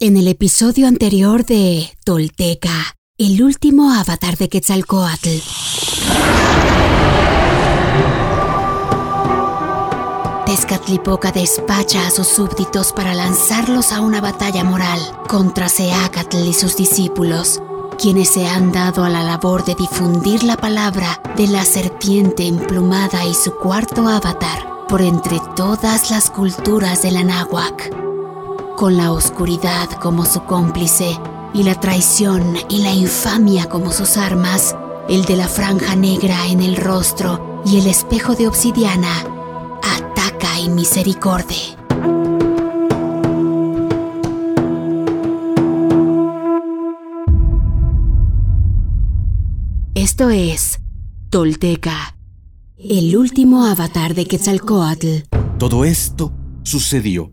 En el episodio anterior de Tolteca, el último avatar de Quetzalcoatl. Tezcatlipoca despacha a sus súbditos para lanzarlos a una batalla moral contra Seacatl y sus discípulos, quienes se han dado a la labor de difundir la palabra de la serpiente emplumada y su cuarto avatar por entre todas las culturas del Anáhuac con la oscuridad como su cómplice y la traición y la infamia como sus armas, el de la franja negra en el rostro y el espejo de obsidiana, ataca y misericordia. Esto es Tolteca, el último avatar de Quetzalcoatl. Todo esto sucedió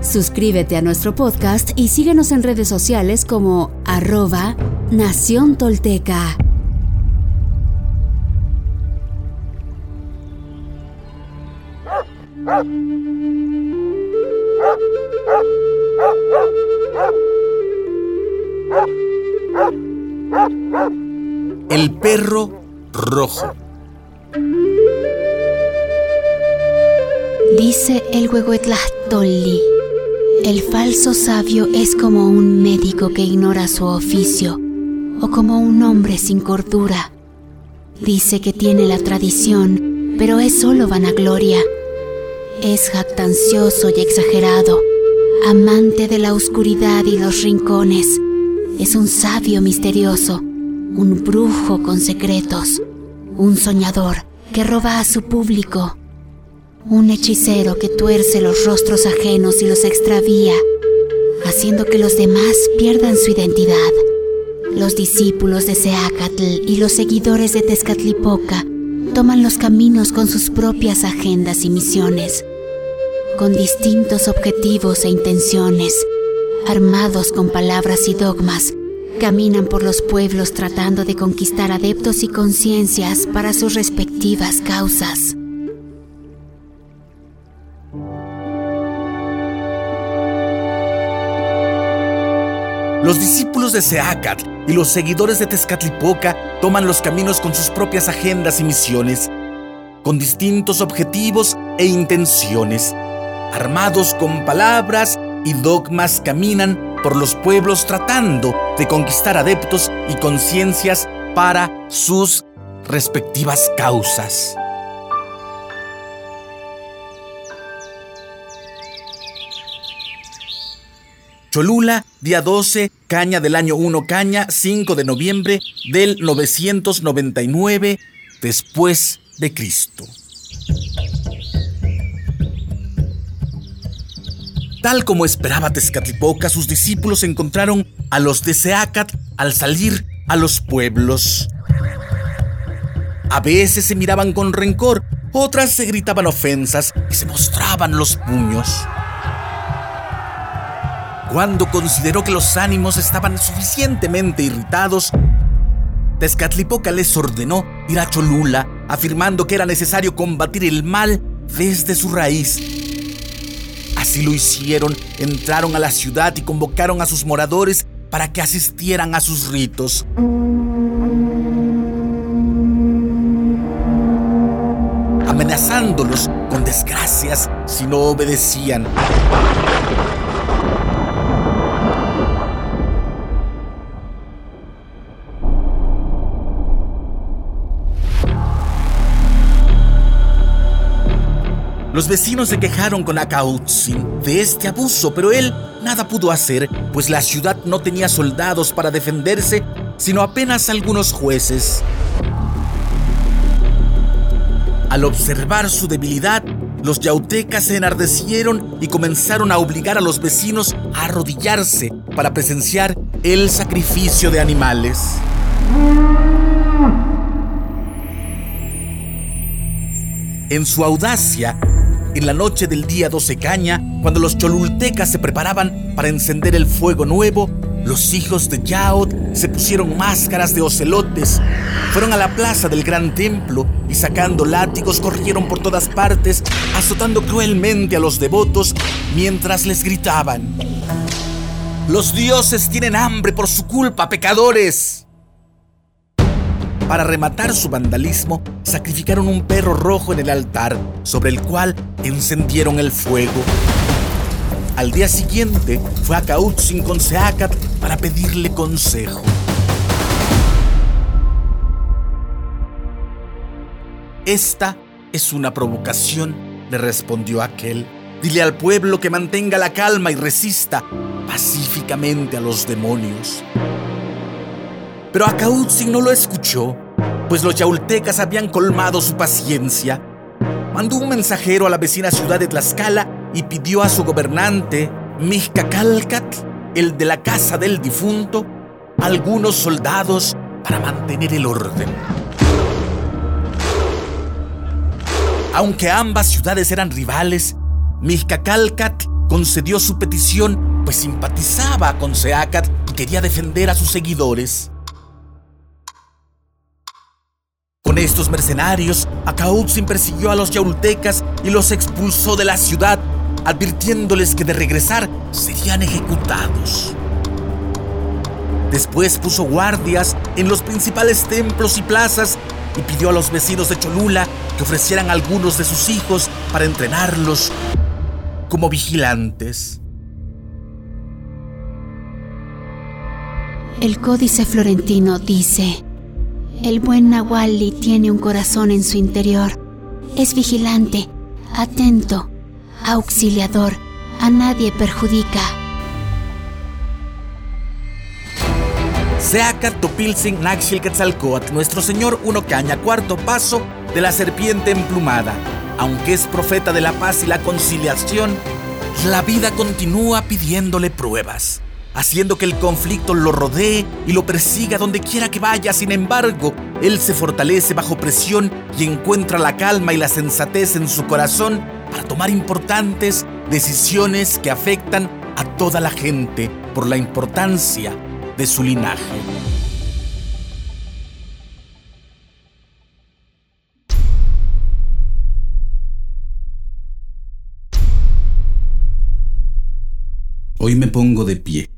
Suscríbete a nuestro podcast y síguenos en redes sociales como arroba Nación Tolteca. El perro rojo. Dice el Huehuetlahtolli. El falso sabio es como un médico que ignora su oficio o como un hombre sin cordura. Dice que tiene la tradición, pero es solo vanagloria. Es jactancioso y exagerado, amante de la oscuridad y los rincones. Es un sabio misterioso, un brujo con secretos, un soñador que roba a su público un hechicero que tuerce los rostros ajenos y los extravía, haciendo que los demás pierdan su identidad. Los discípulos de Seacatl y los seguidores de Tezcatlipoca toman los caminos con sus propias agendas y misiones, con distintos objetivos e intenciones, armados con palabras y dogmas, caminan por los pueblos tratando de conquistar adeptos y conciencias para sus respectivas causas. Los discípulos de Seacatl y los seguidores de Tezcatlipoca toman los caminos con sus propias agendas y misiones, con distintos objetivos e intenciones. Armados con palabras y dogmas caminan por los pueblos tratando de conquistar adeptos y conciencias para sus respectivas causas. Cholula, día 12, caña del año 1, caña, 5 de noviembre del 999 después de Cristo. Tal como esperaba Tezcatlipoca, sus discípulos encontraron a los de Seacat al salir a los pueblos. A veces se miraban con rencor, otras se gritaban ofensas y se mostraban los puños. Cuando consideró que los ánimos estaban suficientemente irritados, Tezcatlipoca les ordenó ir a Cholula, afirmando que era necesario combatir el mal desde su raíz. Así lo hicieron, entraron a la ciudad y convocaron a sus moradores para que asistieran a sus ritos. amenazándolos con desgracias si no obedecían. Los vecinos se quejaron con Akautzin de este abuso, pero él nada pudo hacer, pues la ciudad no tenía soldados para defenderse, sino apenas algunos jueces. Al observar su debilidad, los yautecas se enardecieron y comenzaron a obligar a los vecinos a arrodillarse para presenciar el sacrificio de animales. En su audacia, en la noche del día 12 caña, cuando los cholultecas se preparaban para encender el fuego nuevo, los hijos de Yaot se pusieron máscaras de ocelotes, fueron a la plaza del gran templo y sacando látigos corrieron por todas partes, azotando cruelmente a los devotos mientras les gritaban, Los dioses tienen hambre por su culpa, pecadores. Para rematar su vandalismo, sacrificaron un perro rojo en el altar, sobre el cual encendieron el fuego. Al día siguiente fue a Kautzin con Seacat para pedirle consejo. Esta es una provocación, le respondió aquel. Dile al pueblo que mantenga la calma y resista pacíficamente a los demonios. Pero Akautzin no lo escuchó, pues los yaultecas habían colmado su paciencia. Mandó un mensajero a la vecina ciudad de Tlaxcala y pidió a su gobernante, Mixcacalcat, el de la casa del difunto, algunos soldados para mantener el orden. Aunque ambas ciudades eran rivales, Mixcacalcat concedió su petición pues simpatizaba con Seacat y quería defender a sus seguidores. Con estos mercenarios, Acautzin persiguió a los yaultecas y los expulsó de la ciudad, advirtiéndoles que de regresar serían ejecutados. Después puso guardias en los principales templos y plazas y pidió a los vecinos de Cholula que ofrecieran algunos de sus hijos para entrenarlos como vigilantes. El códice florentino dice, el buen Nahuali tiene un corazón en su interior. Es vigilante, atento, auxiliador, a nadie perjudica. Seacat Topilsin Naxil Quetzalcoatl, nuestro señor Uno Caña, cuarto paso de la serpiente emplumada. Aunque es profeta de la paz y la conciliación, la vida continúa pidiéndole pruebas haciendo que el conflicto lo rodee y lo persiga donde quiera que vaya. Sin embargo, él se fortalece bajo presión y encuentra la calma y la sensatez en su corazón para tomar importantes decisiones que afectan a toda la gente por la importancia de su linaje. Hoy me pongo de pie